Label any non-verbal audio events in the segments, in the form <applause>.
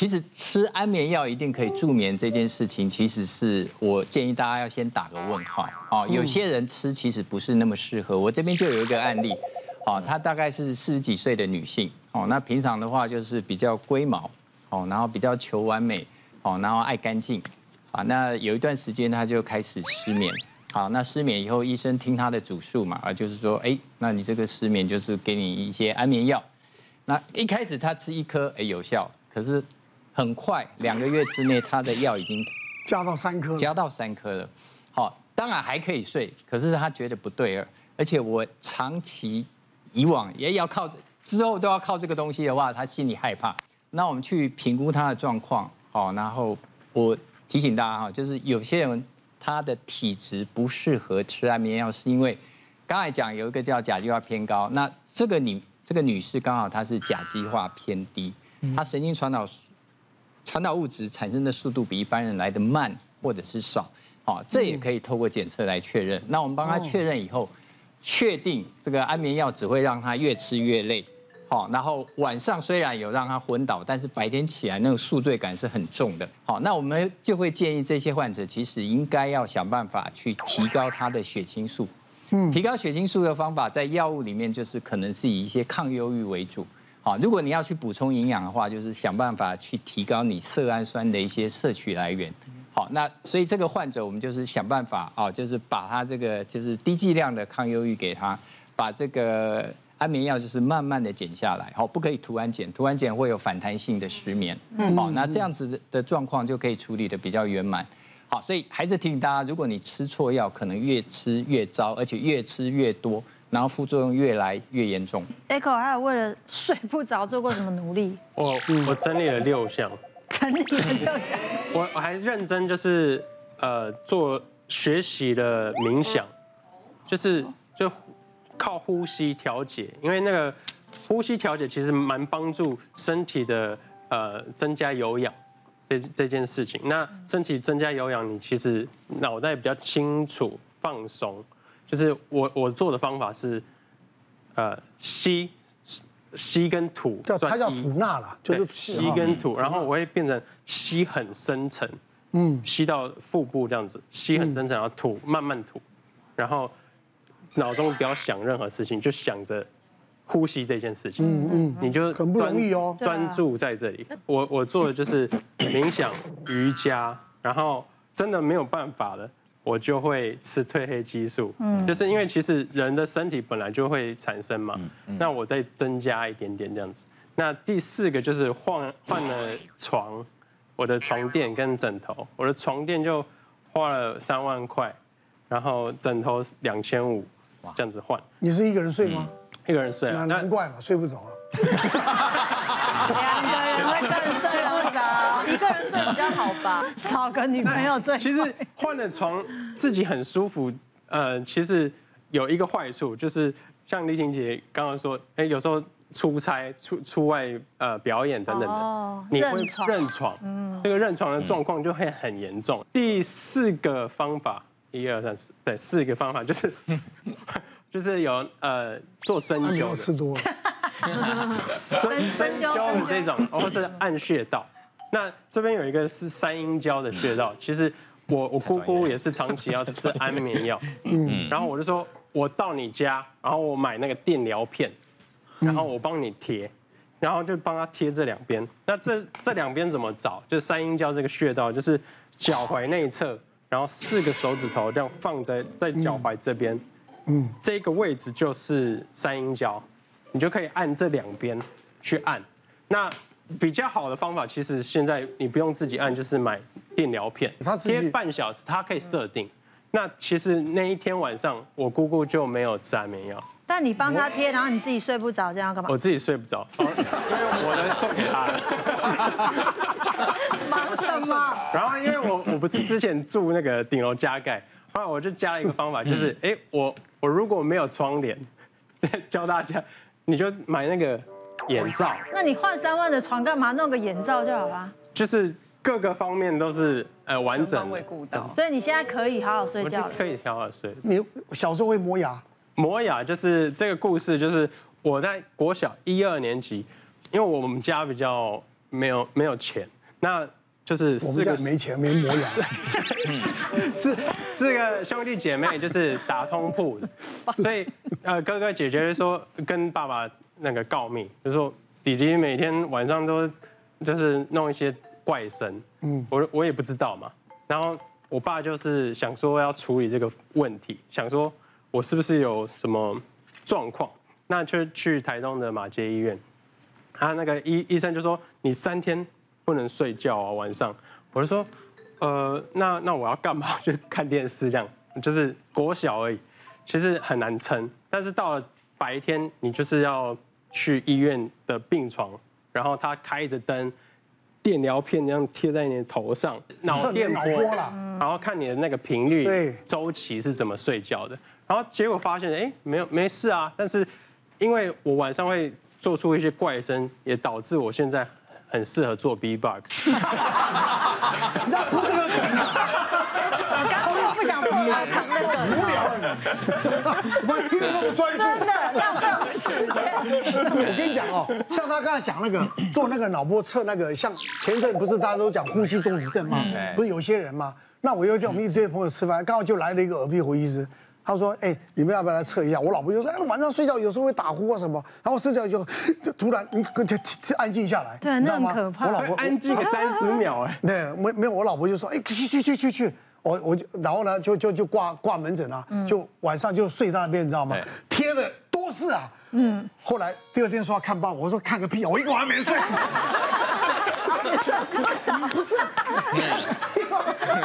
其实吃安眠药一定可以助眠这件事情，其实是我建议大家要先打个问号。哦，有些人吃其实不是那么适合。我这边就有一个案例，哦，她大概是四十几岁的女性，哦，那平常的话就是比较龟毛，哦，然后比较求完美，哦，然后爱干净，啊，那有一段时间她就开始失眠，好，那失眠以后医生听她的主诉嘛，啊，就是说，哎，那你这个失眠就是给你一些安眠药，那一开始她吃一颗，哎，有效，可是。很快，两个月之内，他的药已经加到三颗，加到三颗了。好，当然还可以睡，可是他觉得不对了。而且我长期以往也要靠之后都要靠这个东西的话，他心里害怕。那我们去评估他的状况，好，然后我提醒大家哈，就是有些人他的体质不适合吃安眠药，是因为刚才讲有一个叫甲基化偏高，那这个女这个女士刚好她是甲基化偏低，她神经传导。传导物质产生的速度比一般人来的慢或者是少，好，这也可以透过检测来确认。那我们帮他确认以后，确定这个安眠药只会让他越吃越累，好，然后晚上虽然有让他昏倒，但是白天起来那个宿醉感是很重的。好，那我们就会建议这些患者其实应该要想办法去提高他的血清素。嗯，提高血清素的方法在药物里面就是可能是以一些抗忧郁为主。好，如果你要去补充营养的话，就是想办法去提高你色氨酸的一些摄取来源。好，那所以这个患者我们就是想办法啊，就是把他这个就是低剂量的抗忧郁给他，把这个安眠药就是慢慢的减下来。好，不可以突然减，突然减会有反弹性的失眠。嗯，好，那这样子的状况就可以处理的比较圆满。好，所以还是提醒大家，如果你吃错药，可能越吃越糟，而且越吃越多。然后副作用越来越严重。Echo 还有为了睡不着做过什么努力？我我整理了六项。整理了六项。<laughs> 我我还认真就是呃做学习的冥想，就是就靠呼吸调节，因为那个呼吸调节其实蛮帮助身体的呃增加有氧这这件事情。那身体增加有氧，你其实脑袋比较清楚放松。就是我我做的方法是，呃吸吸跟吐，叫它叫吐纳了，就是吸跟吐，然后我会变成吸很深层，嗯，吸到腹部这样子，吸很深层，然后吐慢慢吐，然后脑中不要想任何事情，就想着呼吸这件事情，嗯嗯，你就很不容易哦，专注在这里。我我做的就是冥想瑜伽，然后真的没有办法了。我就会吃褪黑激素，嗯，就是因为其实人的身体本来就会产生嘛，那我再增加一点点这样子。那第四个就是换换了床，我的床垫跟枕头，我的床垫就花了三万块，然后枕头两千五，这样子换。你是一个人睡吗？一个人睡啊，难怪嘛，睡不着了。<laughs> 比较好吧？<laughs> 找个女朋友最。其实换了床自己很舒服，呃，其实有一个坏处就是像丽婷姐刚刚说，哎，有时候出差出出外呃表演等等的，你会认床，嗯，这个认床的状况就会很严重。第四个方法，一二三四，对，四个方法就是 <laughs> 就是有呃做针灸，<laughs> 吃多了。针针灸的这种，或是按穴道。那这边有一个是三阴交的穴道，其实我我姑姑也是长期要吃安眠药，嗯，然后我就说，我到你家，然后我买那个电疗片，然后我帮你贴，然后就帮他贴这两边。那这这两边怎么找？就是三阴交这个穴道，就是脚踝内侧，然后四个手指头这样放在在脚踝这边，嗯，这个位置就是三阴交。你就可以按这两边去按，那比较好的方法，其实现在你不用自己按，就是买电疗片，贴半小时，它可以设定。那其实那一天晚上，我姑姑就没有吃安眠药。但你帮他贴，然后你自己睡不着，这样干嘛？我自己睡不着，<laughs> 因为我的送给他了。忙什么？然后因为我我不是之前住那个顶楼加盖，后来我就加了一个方法，就是哎，我我如果没有窗帘，<laughs> 教大家。你就买那个眼罩，那你换三万的床干嘛？弄个眼罩就好啦。就是各个方面都是呃完整的，所以你现在可以好好睡觉了。可以好好睡。你小时候会磨牙？磨牙就是这个故事，就是我在国小一二年级，因为我们家比较没有没有钱，那就是我们家四个没钱没磨牙，<laughs> 四四个兄弟姐妹就是打通铺的，所以呃哥哥姐姐就说跟爸爸那个告密，就说弟弟每天晚上都就是弄一些怪声，嗯，我我也不知道嘛，然后我爸就是想说要处理这个问题，想说我是不是有什么状况，那就去台东的马街医院，他那个医医生就说你三天不能睡觉啊，晚上，我就说。呃，那那我要干嘛？<laughs> 就看电视这样，就是国小而已，其实很难撑。但是到了白天，你就是要去医院的病床，然后他开着灯，电疗片这样贴在你的头上，脑电波啦，然后看你的那个频率、周期是怎么睡觉的。然后结果发现，哎，没有没事啊。但是因为我晚上会做出一些怪声，也导致我现在很适合做 B-box。<laughs> 那不这个梗我刚刚不想碰老唐的梗，无聊，<laughs> 我听得那么专注。我跟你讲哦，像他刚才讲那个 <clears throat> 做那个脑波测那个，像前阵不是大家都讲呼吸中止症吗？不是有些人吗？那我有一天我们一堆朋友吃饭，刚好就来了一个耳鼻喉医师。他说：“哎，你们要不要来测一下？”我老婆就说：“哎，晚上睡觉有时候会打呼啊什么。”然后睡觉就就突然你就安静下来，对，那很可怕。我老婆安静个三十秒，哎，<laughs> 对，没没有，我老婆就说：“哎，去去去去去。”我我就然后呢就就就挂挂门诊啊，就晚上就睡在那边，你知道吗？贴的多是啊，嗯。后来第二天说要看报，我说看个屁，我一个晚上没睡。<laughs> 不是，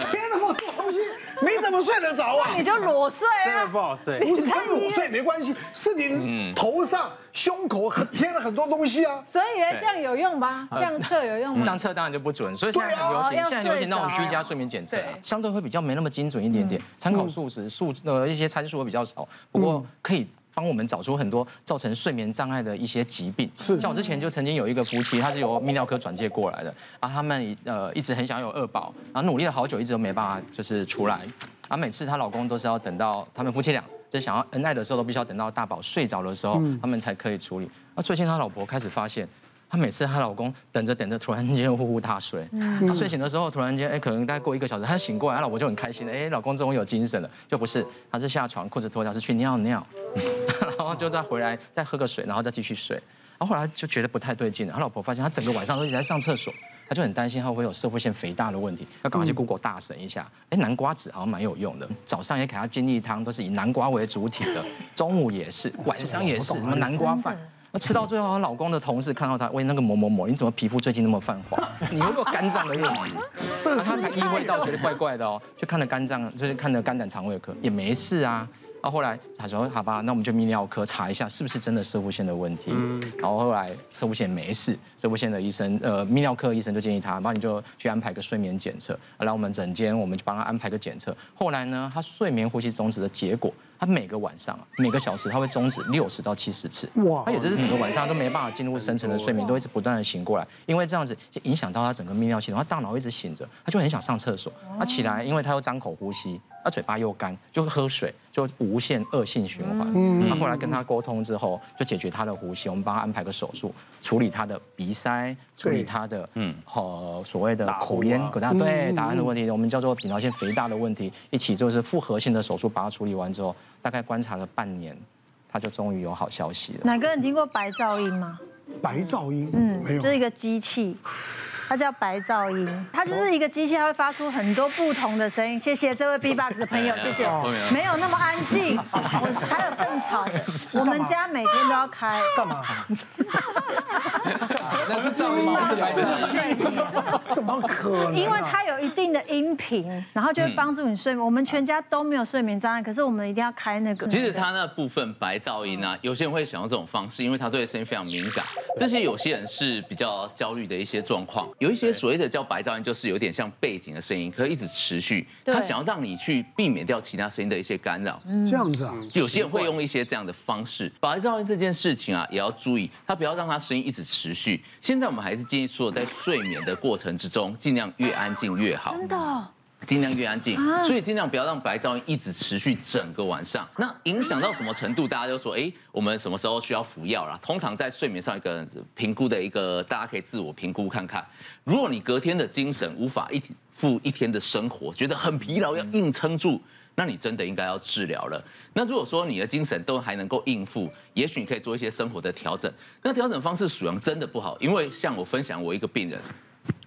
贴那么多东西，你怎么睡得着啊？你就裸睡啊，真的不好睡。不是跟裸睡没关系，是你头上、胸口贴了很多东西啊。所以呢，这样有用吗？这样测有用吗？这样测当然就不准。所以现在很流行，现在流行那种居家睡眠检测，相对会比较没那么精准一点点，参考数值数呃一些参数会比较少，不过可以。帮我们找出很多造成睡眠障碍的一些疾病，是像我之前就曾经有一个夫妻，他是由泌尿科转介过来的，啊，他们呃一直很想有二宝，然后努力了好久，一直都没办法就是出来，啊，每次她老公都是要等到他们夫妻俩就想要恩爱的时候，都必须要等到大宝睡着的时候，他们才可以处理。啊，最近他老婆开始发现。她每次她老公等着等着，突然间呼呼大睡。她睡醒的时候，突然间哎，可能大概过一个小时，她醒过来，她老婆就很开心了。哎，老公终于有精神了。就不是，她是下床裤子脱掉，是去尿尿，然后就再回来再喝个水，然后再继续睡。然后后来就觉得不太对劲了。他老婆发现他整个晚上都一直在上厕所，他就很担心他会有社会腺肥大的问题，要赶快去 Google 大神一下。哎，南瓜子好像蛮有用的，早上也给他精力汤，都是以南瓜为主体的，<laughs> 中午也是，晚上也是，什么南瓜饭。那吃到最后，她老公的同事看到她，喂，那个某某某，你怎么皮肤最近那么泛黄？<laughs> 你有没有肝脏的问题？<laughs> 那他才意会到，觉得怪怪的哦，就看了肝脏，就是看了肝胆肠胃科，也没事啊。然后后来他说好吧，那我们就泌尿科查一下，是不是真的射护腺的问题。然后后来射护腺没事，射护腺的医生，呃，泌尿科医生就建议他，那你就去安排个睡眠检测。然后我们诊间，我们就帮他安排个检测。后来呢，他睡眠呼吸终止的结果。他每个晚上啊，每个小时他会终止六十到七十次，哇！他也就是整个晚上都没办法进入深层的睡眠，都一直不断的醒过来，因为这样子就影响到他整个泌尿系统，他大脑一直醒着，他就很想上厕所，他起来，因为他又张口呼吸，他嘴巴又干，就喝水，就无限恶性循环。嗯，他后来跟他沟通之后，就解决他的呼吸，我们帮他安排个手术，处理他的鼻塞，处理他的嗯和所谓的口咽，口大对答案的问题，我们叫做扁桃腺肥大的问题，一起就是复合性的手术把它处理完之后。大概观察了半年，他就终于有好消息了。哪个人听过白噪音吗？白噪音，嗯，没有，这是一个机器。它叫白噪音，它就是一个机器，它会发出很多不同的声音。谢谢这位 B-box 的朋友，谢谢。没有那么安静，<laughs> 我还有更吵的。<laughs> 我们家每天都要开。干嘛？<laughs> 那是噪音吗？是白噪音？<laughs> 怎么可能？因为它有一定的音频，然后就会帮助你睡眠。我们全家都没有睡眠障碍，可是我们一定要开那个。其实它那部分白噪音啊，有些人会想用这种方式，因为他对声音非常敏感。这些有些人是比较焦虑的一些状况。有一些所谓的叫白噪音，就是有点像背景的声音，可以一直持续。他想要让你去避免掉其他声音的一些干扰。这样子啊，有些人会用一些这样的方式。白噪音这件事情啊，也要注意，他不要让他声音一直持续。现在我们还是建议说，在睡眠的过程之中，尽量越安静越好。真的。尽量越安静，所以尽量不要让白噪音一直持续整个晚上。那影响到什么程度？大家就说，哎，我们什么时候需要服药啦？通常在睡眠上一个评估的一个，大家可以自我评估看看。如果你隔天的精神无法一付一天的生活，觉得很疲劳，要硬撑住，那你真的应该要治疗了。那如果说你的精神都还能够应付，也许你可以做一些生活的调整。那调整方式数量真的不好，因为像我分享我一个病人。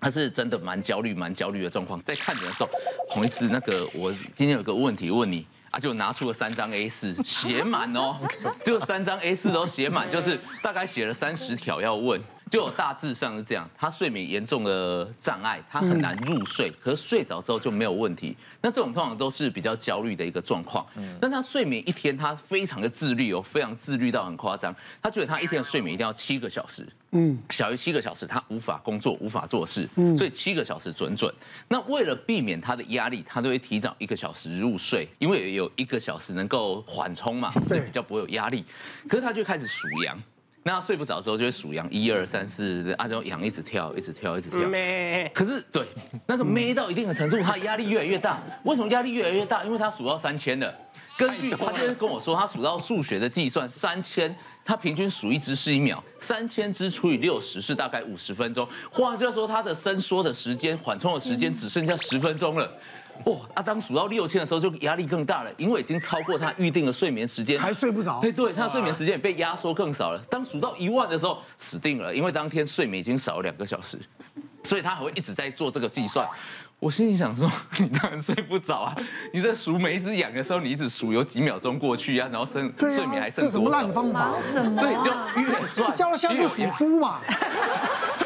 他是真的蛮焦虑、蛮焦虑的状况，在看诊的时候，洪医师，那个我今天有个问题问你啊，就拿出了三张 A 四，<laughs> 写满哦，就三张 A 四都写满，就是大概写了三十条要问。就大致上是这样，他睡眠严重的障碍，他很难入睡，可是睡着之后就没有问题。那这种通常都是比较焦虑的一个状况。但他睡眠一天，他非常的自律哦，非常自律到很夸张。他觉得他一天的睡眠一定要七个小时，嗯，小于七个小时他无法工作，无法做事，所以七个小时准准。那为了避免他的压力，他都会提早一个小时入睡，因为有一个小时能够缓冲嘛，对，比较不会有压力。可是他就开始数羊。那睡不着的时候就会数羊，一二三四，按照羊一直跳，一直跳，一直跳。可是对，那个咩到一定的程度，他压力越来越大。为什么压力越来越大？因为他数到三千了。根据他今天跟我说，他数到数学的计算，三千，他平均数一只是一秒，三千只除以六十是大概五十分钟。换句话说，他的伸缩的时间、缓冲的时间只剩下十分钟了。哇！啊，当数到六千的时候，就压力更大了，因为已经超过他预定的睡眠时间，还睡不着。对，对，他的睡眠时间也被压缩更少了。当数到一万的时候，死定了，因为当天睡眠已经少了两个小时，所以他还会一直在做这个计算。我心里想说，你当然睡不着啊！你在数每一只羊的时候，你一直数有几秒钟过去啊，然后剩睡眠还剩多少？这什么烂方法？所以就越算，叫他下去数猪嘛。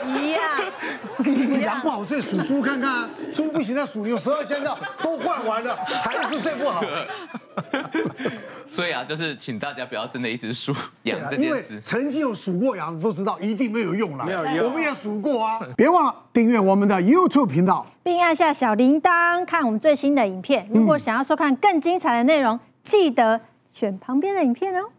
一样，羊不好睡，数猪看看啊。猪不行，再数牛十二生肖都换完了，还是睡不好。所以啊，就是请大家不要真的一直数羊这件事。因为曾经有数过羊的都知道，一定没有用了。没有用。我们也数过啊。别忘了订阅我们的 YouTube 频道，并按下小铃铛，看我们最新的影片。如果想要收看更精彩的内容，记得选旁边的影片哦。